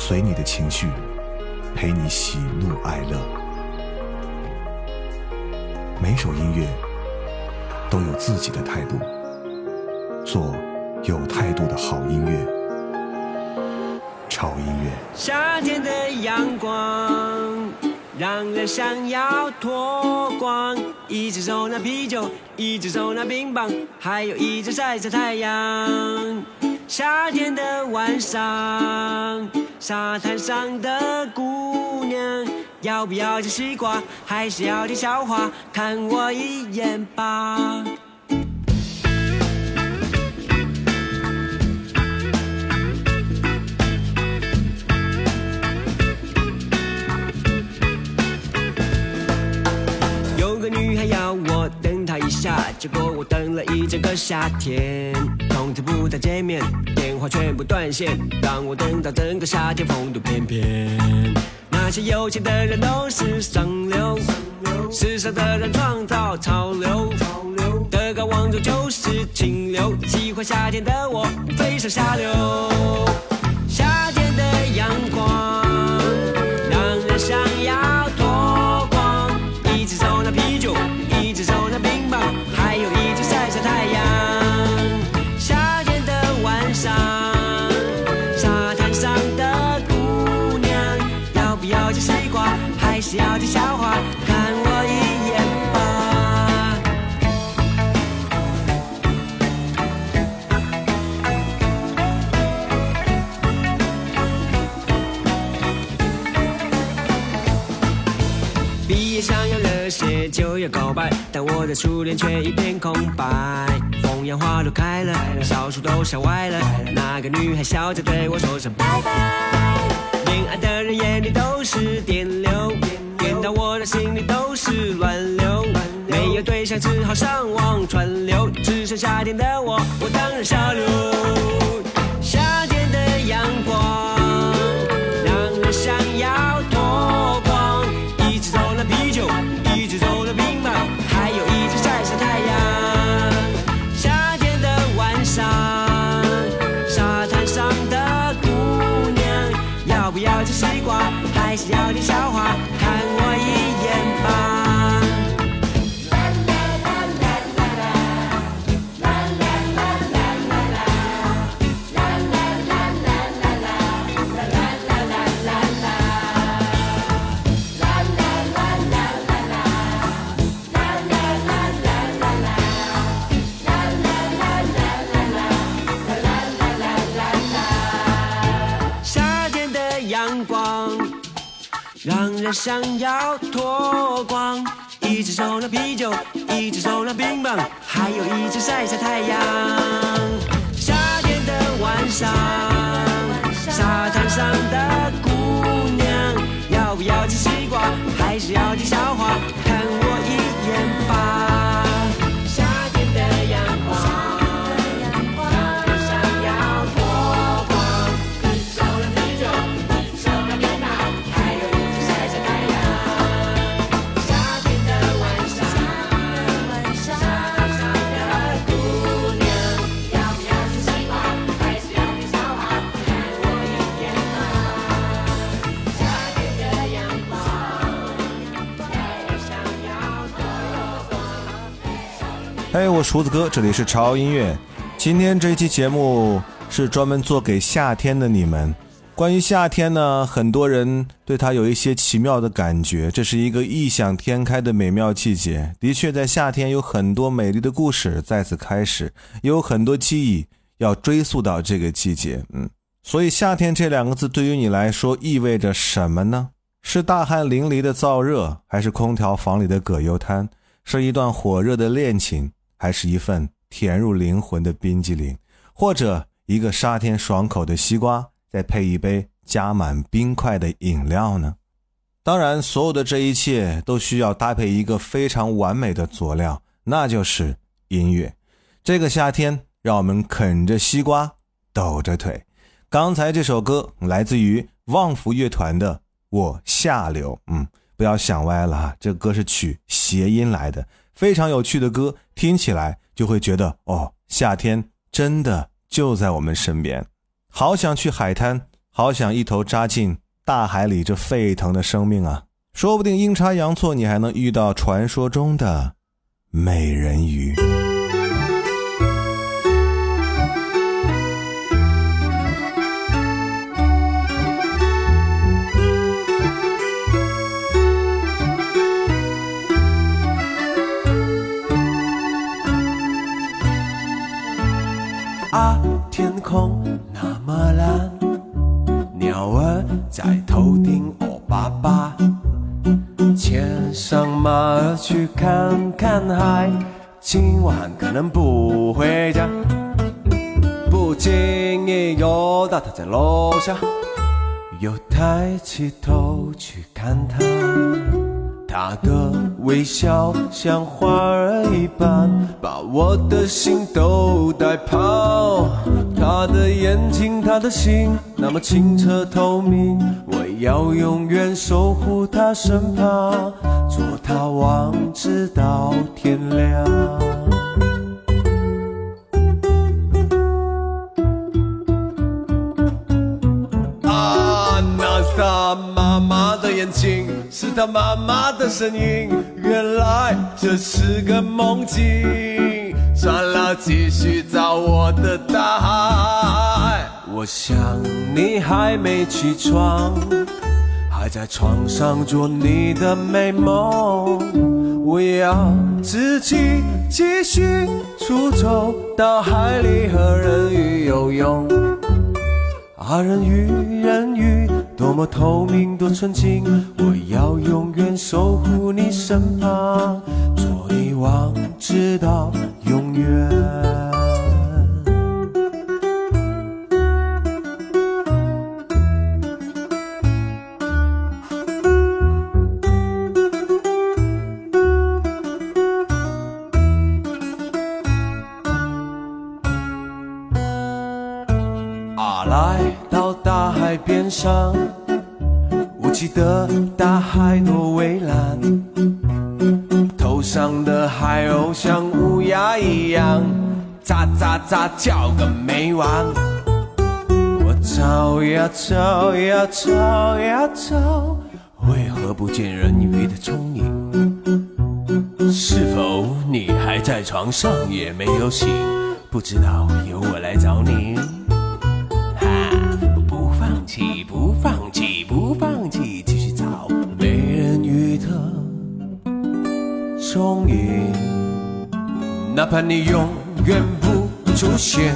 随你的情绪，陪你喜怒哀乐。每首音乐都有自己的态度，做有态度的好音乐，超音乐。夏天的阳光让人想要脱光，一只手拿啤酒，一只手拿冰棒，还有一只晒晒太阳。夏天的晚上，沙滩上的姑娘，要不要吃西瓜，还是要听笑话？看我一眼吧。一下，结果我等了一整个夏天，从此不再见面，电话全部断线，让我等到整个夏天风度翩翩。那些有钱的人都是上流，时尚的人创造潮流，德高望重就是清流，喜欢夏天的我飞上下流。夏天的阳光还是要听笑话？看我一眼吧。毕业想要热血就要告白，但我的初恋却一片空白。风扬花都开了，小树都笑歪了，那个女孩笑着对我说声拜拜。恋爱的人眼里都是电流，我的心里都是乱流。没有对象只好上网串流，只剩夏天的我，我当然下流。夏天的阳光想要脱光，一只手拿啤酒，一只手拿冰棒，还有一只晒晒太阳。夏天的晚上，沙滩上的姑娘，要不要吃西瓜，还是要听笑话？看我一嘿，我厨子哥，这里是潮音乐。今天这一期节目是专门做给夏天的你们。关于夏天呢，很多人对它有一些奇妙的感觉，这是一个异想天开的美妙季节。的确，在夏天有很多美丽的故事在此开始，也有很多记忆要追溯到这个季节。嗯，所以夏天这两个字对于你来说意味着什么呢？是大汗淋漓的燥热，还是空调房里的葛优瘫？是一段火热的恋情，还是一份甜入灵魂的冰激凌，或者一个沙天爽口的西瓜，再配一杯加满冰块的饮料呢？当然，所有的这一切都需要搭配一个非常完美的佐料，那就是音乐。这个夏天，让我们啃着西瓜，抖着腿。刚才这首歌来自于旺福乐团的《我下流》，嗯，不要想歪了哈，这歌是取谐音来的，非常有趣的歌，听起来就会觉得哦，夏天真的就在我们身边，好想去海滩，好想一头扎进。大海里这沸腾的生命啊，说不定阴差阳错，你还能遇到传说中的美人鱼。天空那么蓝。鸟儿在头顶哦爸爸，牵上马儿去看看海，今晚可能不回家。不经意又到他在楼下，又抬起头去看他。他的微笑像花儿一般，把我的心都带跑。他的眼睛，他的心，那么清澈透明，我要永远守护他身旁，做他王直到天亮。啊，那是他妈妈的眼睛是他妈妈的声音，原来这是个梦境。算了，继续找我的大海。我想你还没起床，还在床上做你的美梦。我要自己继续出走到海里和人鱼游泳。啊，人鱼，人鱼。多么透明，多纯净，我要永远守护你身旁，做你王，直到永远。啊来到大海边上我记得大海多蔚蓝。头上的海鸥像一样，喳喳喳叫个没完。我找呀找呀找呀找，为何不见人鱼的踪影？是否你还在床上也没有醒？不知道由我来找你。不放弃，不放弃，不放弃，继续找美人鱼的踪影，哪怕你永远不出现。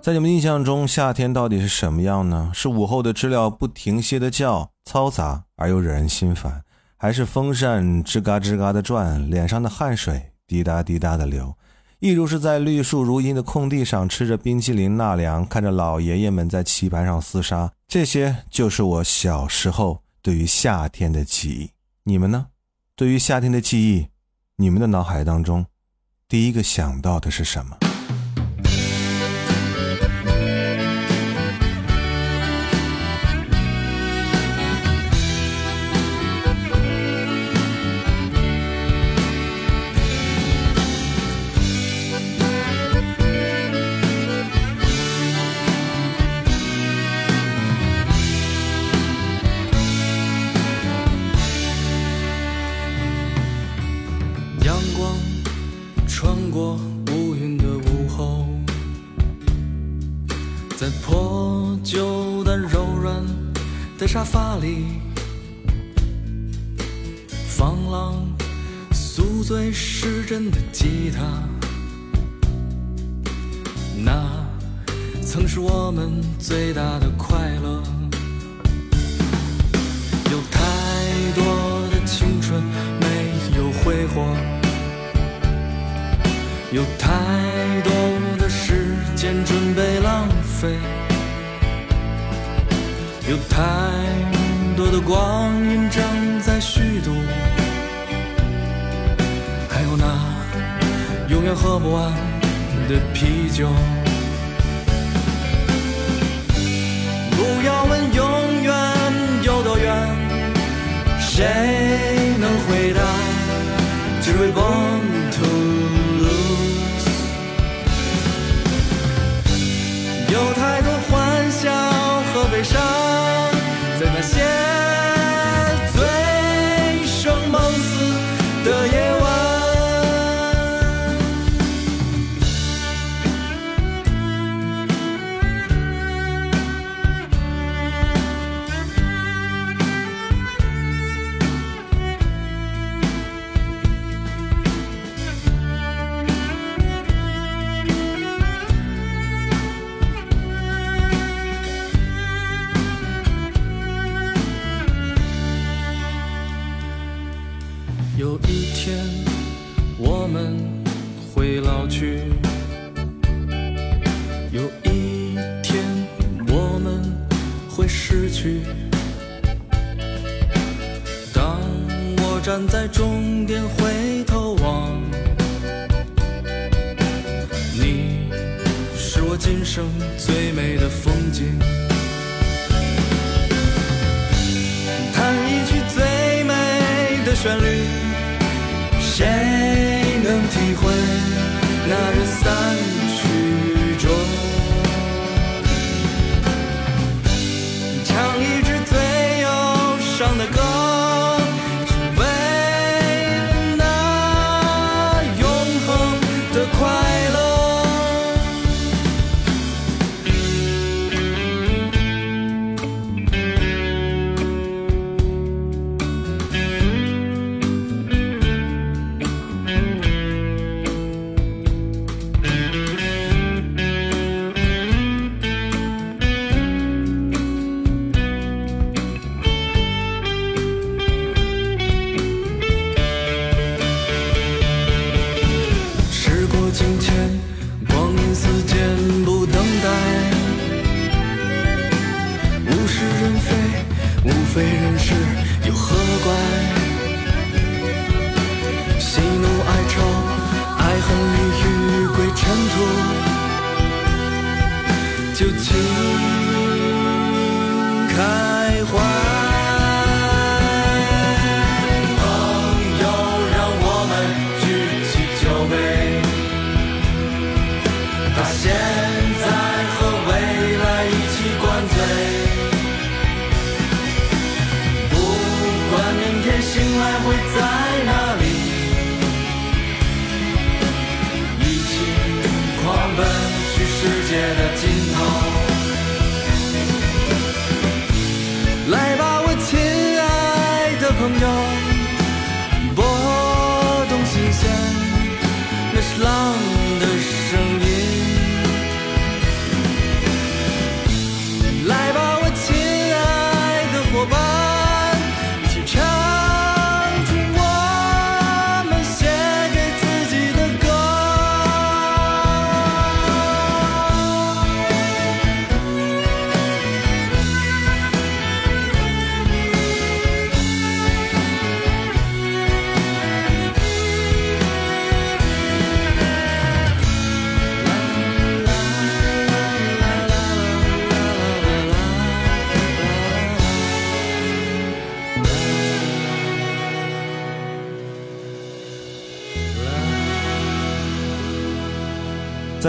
在你们印象中，夏天到底是什么样呢？是午后的知了不停歇的叫，嘈杂而又惹人心烦，还是风扇吱嘎吱嘎的转，脸上的汗水滴答滴答的流？一如是在绿树如茵的空地上吃着冰淇淋纳凉，看着老爷爷们在棋盘上厮杀。这些就是我小时候对于夏天的记忆。你们呢？对于夏天的记忆，你们的脑海当中，第一个想到的是什么？光阴正在虚度，还有那永远喝不完的啤酒。不要问永远有多远，谁能回答？只为 born to lose。有太多欢笑和悲伤，站在终点回头望，你是我今生最美的风景。弹一曲最美的旋律，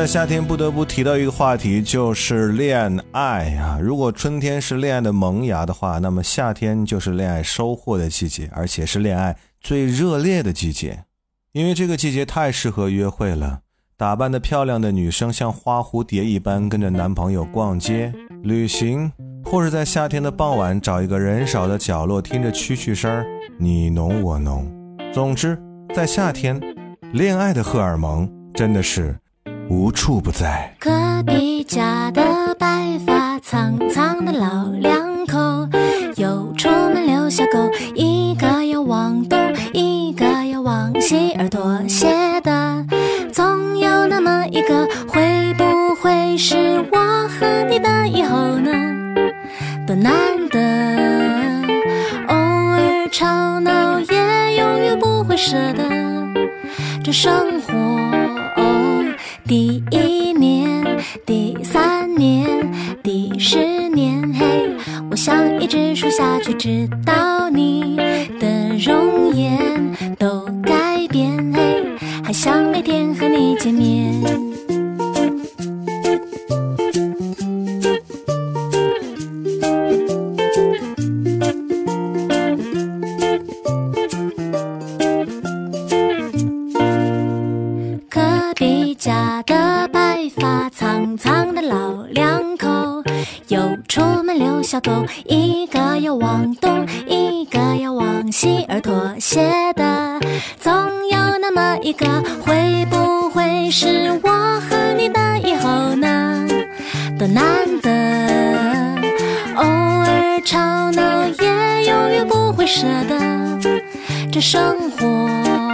在夏天不得不提到一个话题，就是恋爱啊。如果春天是恋爱的萌芽的话，那么夏天就是恋爱收获的季节，而且是恋爱最热烈的季节。因为这个季节太适合约会了，打扮的漂亮的女生像花蝴蝶一般跟着男朋友逛街、旅行，或是在夏天的傍晚找一个人少的角落，听着蛐蛐声，你侬我侬。总之，在夏天，恋爱的荷尔蒙真的是无处不在。隔壁家的白发苍苍的老两口，又出门遛小狗，一个要往东，一个要往西，耳朵斜的总有那么一个，会不会是我和你的以后呢？多难得。偶尔吵闹，也永远不会舍得。这生活，第一年、第三年、第十年，嘿，我想一直数下去，直到你的容颜都改变，嘿，还想每天和你见面。的白发苍苍的老两口，又出门遛小狗，一个要往东，一个要往西，而妥协的总有那么一个，会不会是我和你的以后呢？多难得，偶尔吵闹也永远不会舍得，这生活。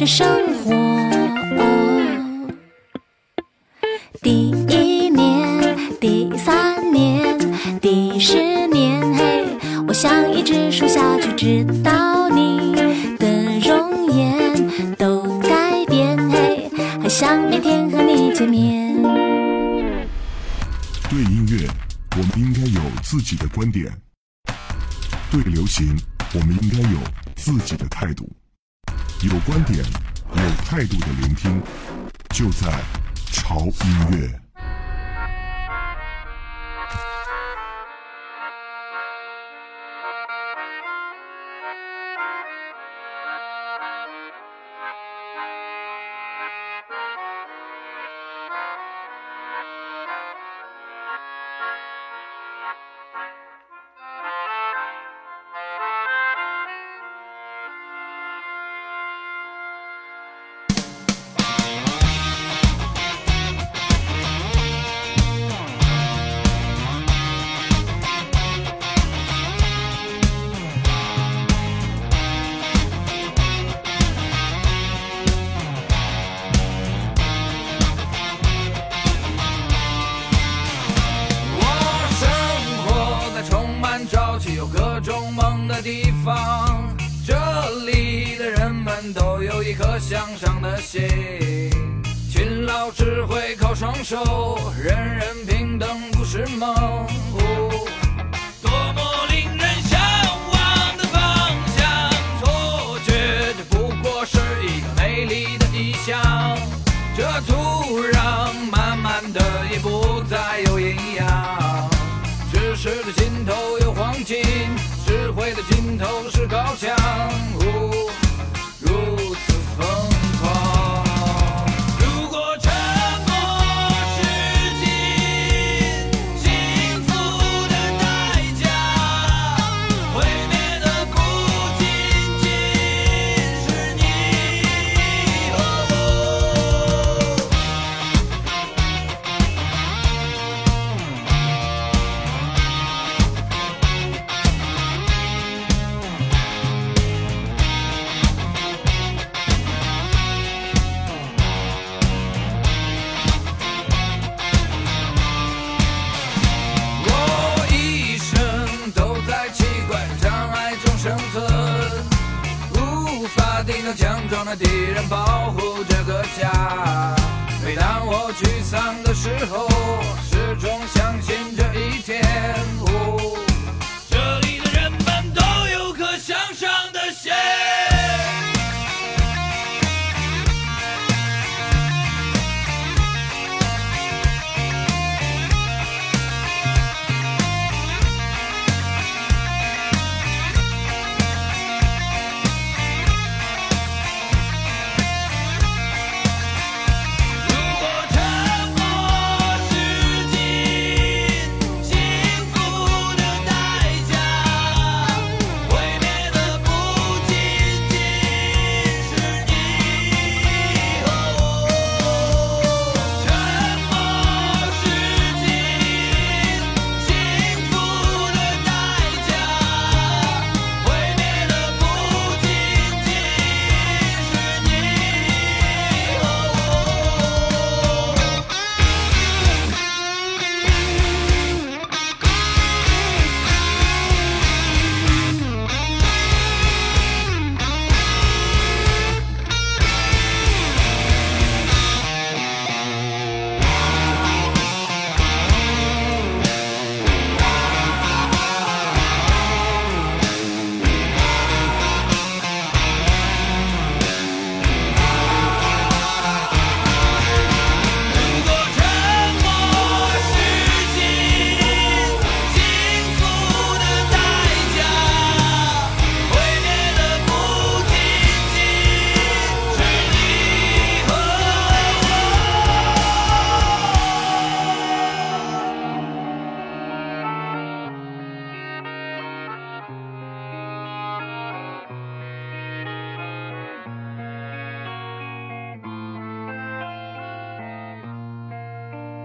这生活。第一年、第三年、第十年，嘿，我想一直数下去，直到你的容颜都改变，嘿，还想每天和你见面。对音乐，我们应该有自己的观点；对流行，我们应该有自己的态度。有观点、有态度的聆听，就在潮音乐。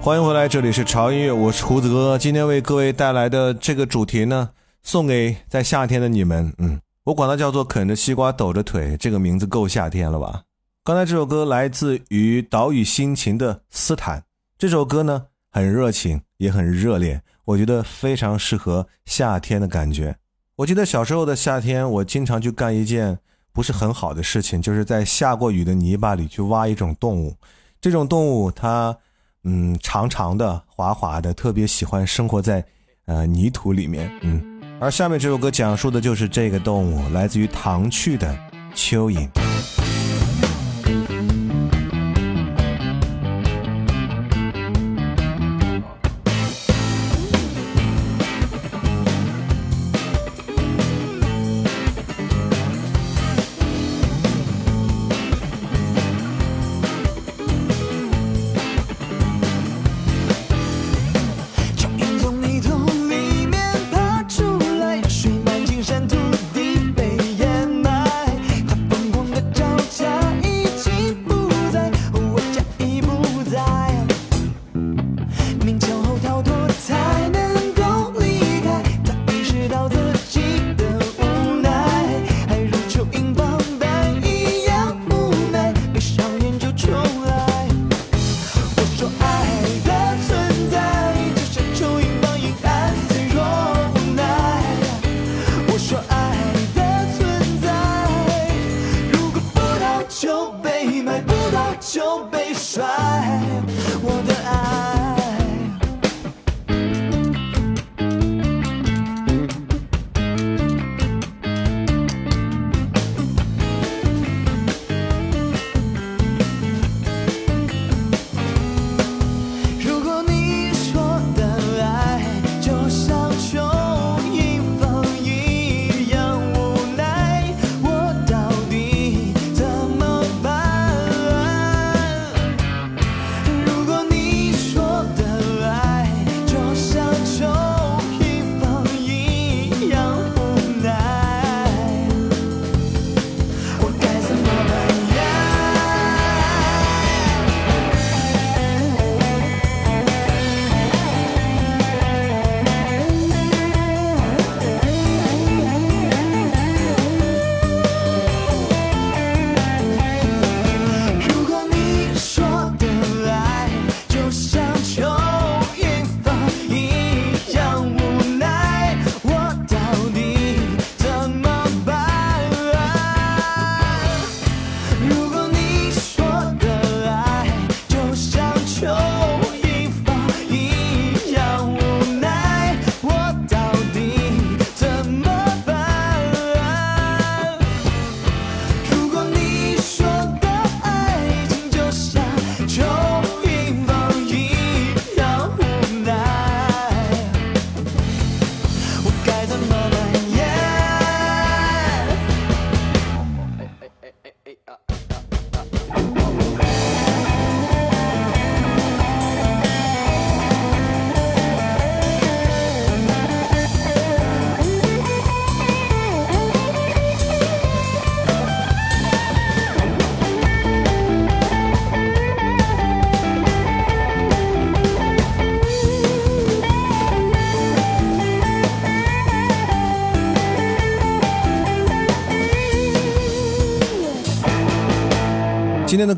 欢迎回来，这里是潮音乐，我是胡子哥。今天为各位带来的这个主题呢，送给在夏天的你们。嗯，我管它叫做啃着西瓜抖着腿，这个名字够夏天了吧？刚才这首歌来自于岛屿心情的斯坦，这首歌呢很热情，也很热烈，我觉得非常适合夏天的感觉。我记得小时候的夏天，我经常去干一件不是很好的事情，就是在下过雨的泥巴里去挖一种动物。这种动物它。嗯，长长的、滑滑的，特别喜欢生活在，呃，泥土里面。嗯，而下面这首歌讲述的就是这个动物，来自于唐趣的蚯蚓。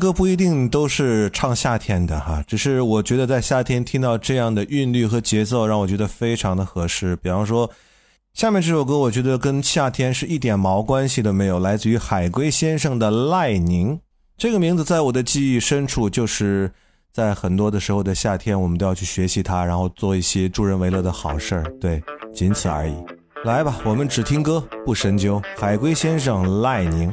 歌不一定都是唱夏天的哈，只是我觉得在夏天听到这样的韵律和节奏，让我觉得非常的合适。比方说，下面这首歌，我觉得跟夏天是一点毛关系都没有，来自于海龟先生的《赖宁》这个名字，在我的记忆深处，就是在很多的时候的夏天，我们都要去学习它，然后做一些助人为乐的好事儿，对，仅此而已。来吧，我们只听歌不深究，海龟先生《赖宁》。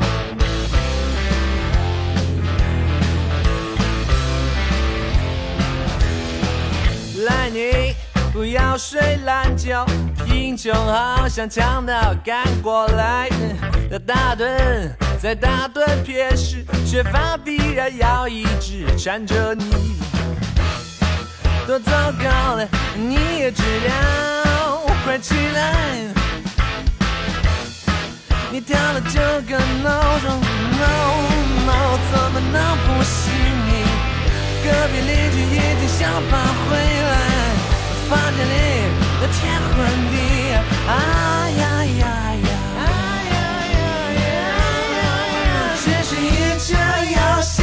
要睡懒觉，贫穷好像强盗赶过来。要打盹，在打盹撇时，缺乏必然要一直缠着你。多糟糕了，你也知道，快起来！你调了九个闹钟，闹闹怎么能不醒你？隔壁邻居已经想搬回来，房间里的天昏地暗，啊呀呀呀，啊呀呀呀，只是一场游戏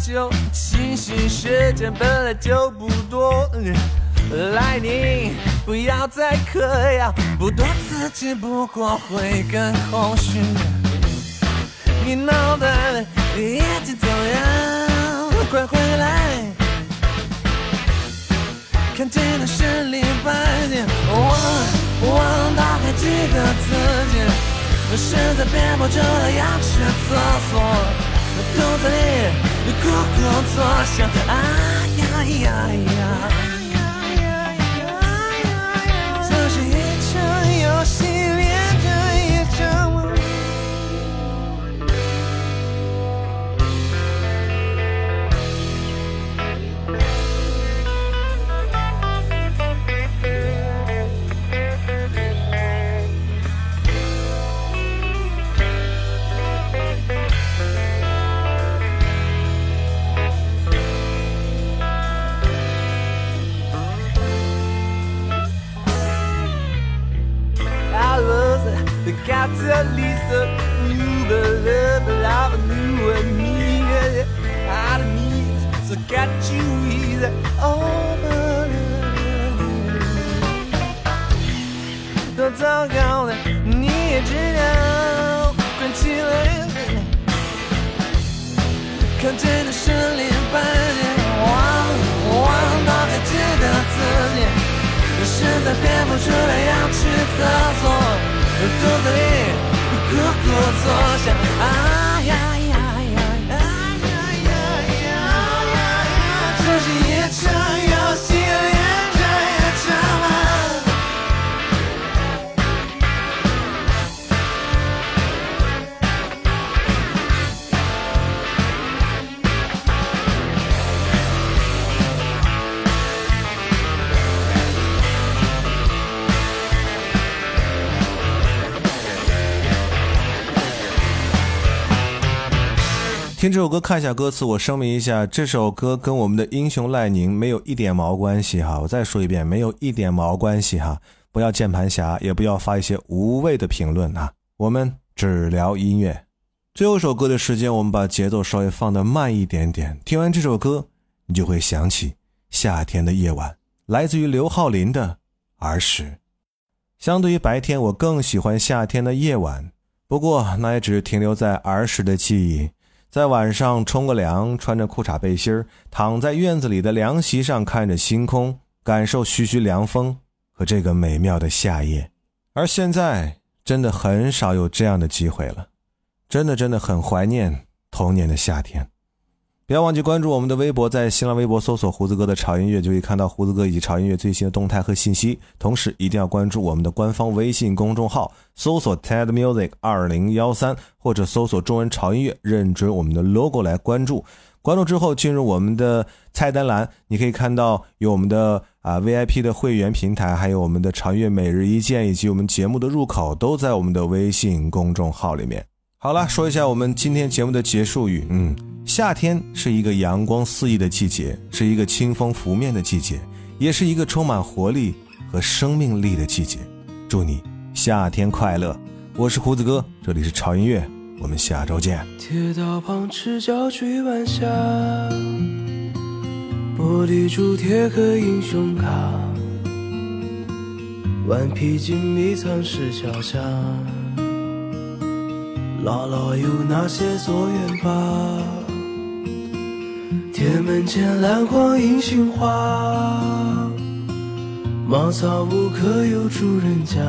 就，清醒时间本来就不多。来你，不要再嗑药，不多刺激不过会更空虚。你脑袋里已经走样，快回来！看见了十里八点，忘忘打开几个字节。实在憋不住了，要去厕所，肚子里咕咕作响，啊呀呀呀！这是一场游戏，听这首歌，看一下歌词。我声明一下，这首歌跟我们的英雄赖宁没有一点毛关系哈。我再说一遍，没有一点毛关系哈。不要键盘侠，也不要发一些无谓的评论啊。我们只聊音乐。最后一首歌的时间，我们把节奏稍微放得慢一点点。听完这首歌，你就会想起夏天的夜晚，来自于刘浩林的《儿时》。相对于白天，我更喜欢夏天的夜晚。不过，那也只是停留在儿时的记忆。在晚上冲个凉，穿着裤衩背心，躺在院子里的凉席上，看着星空，感受徐徐凉风和这个美妙的夏夜。而现在，真的很少有这样的机会了，真的真的很怀念童年的夏天。不要忘记关注我们的微博，在新浪微博搜索“胡子哥的潮音乐”，就可以看到胡子哥以及潮音乐最新的动态和信息。同时，一定要关注我们的官方微信公众号，搜索 TED Music 二零幺三，或者搜索中文潮音乐，认准我们的 logo 来关注。关注之后，进入我们的菜单栏，你可以看到有我们的啊 VIP 的会员平台，还有我们的潮音乐每日一见，以及我们节目的入口，都在我们的微信公众号里面。好了，说一下我们今天节目的结束语。嗯，夏天是一个阳光肆意的季节，是一个清风拂面的季节，也是一个充满活力和生命力的季节。祝你夏天快乐！我是胡子哥，这里是潮音乐，我们下周见。铁道旁赤脚追晚霞，玻璃珠铁盒英雄卡，顽皮筋迷藏石桥下。姥姥有那些作业吧？铁门前篮筐银杏花，茅草屋可有住人家？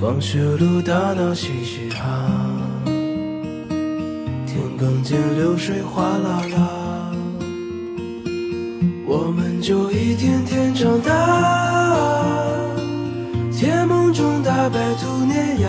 放学路打闹嘻嘻哈，天更见流水哗啦啦，我们就一天天长大，甜梦中大白兔碾压，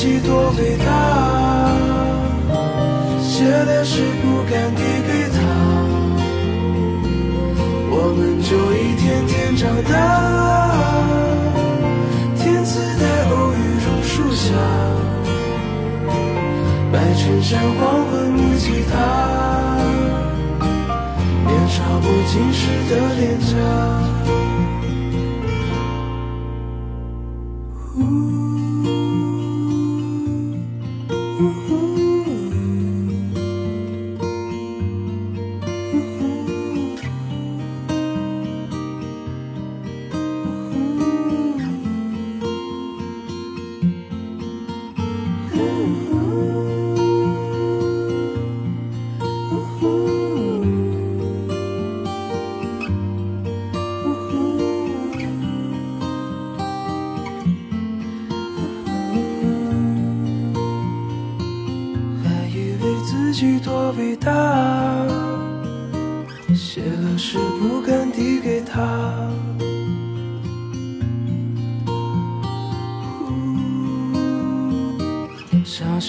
己多伟大，写的诗不敢递给他，我们就一天天长大。天赐的偶遇榕树下，白衬衫黄昏木吉他，年少不经事的脸颊。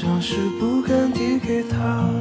像是不敢递给他。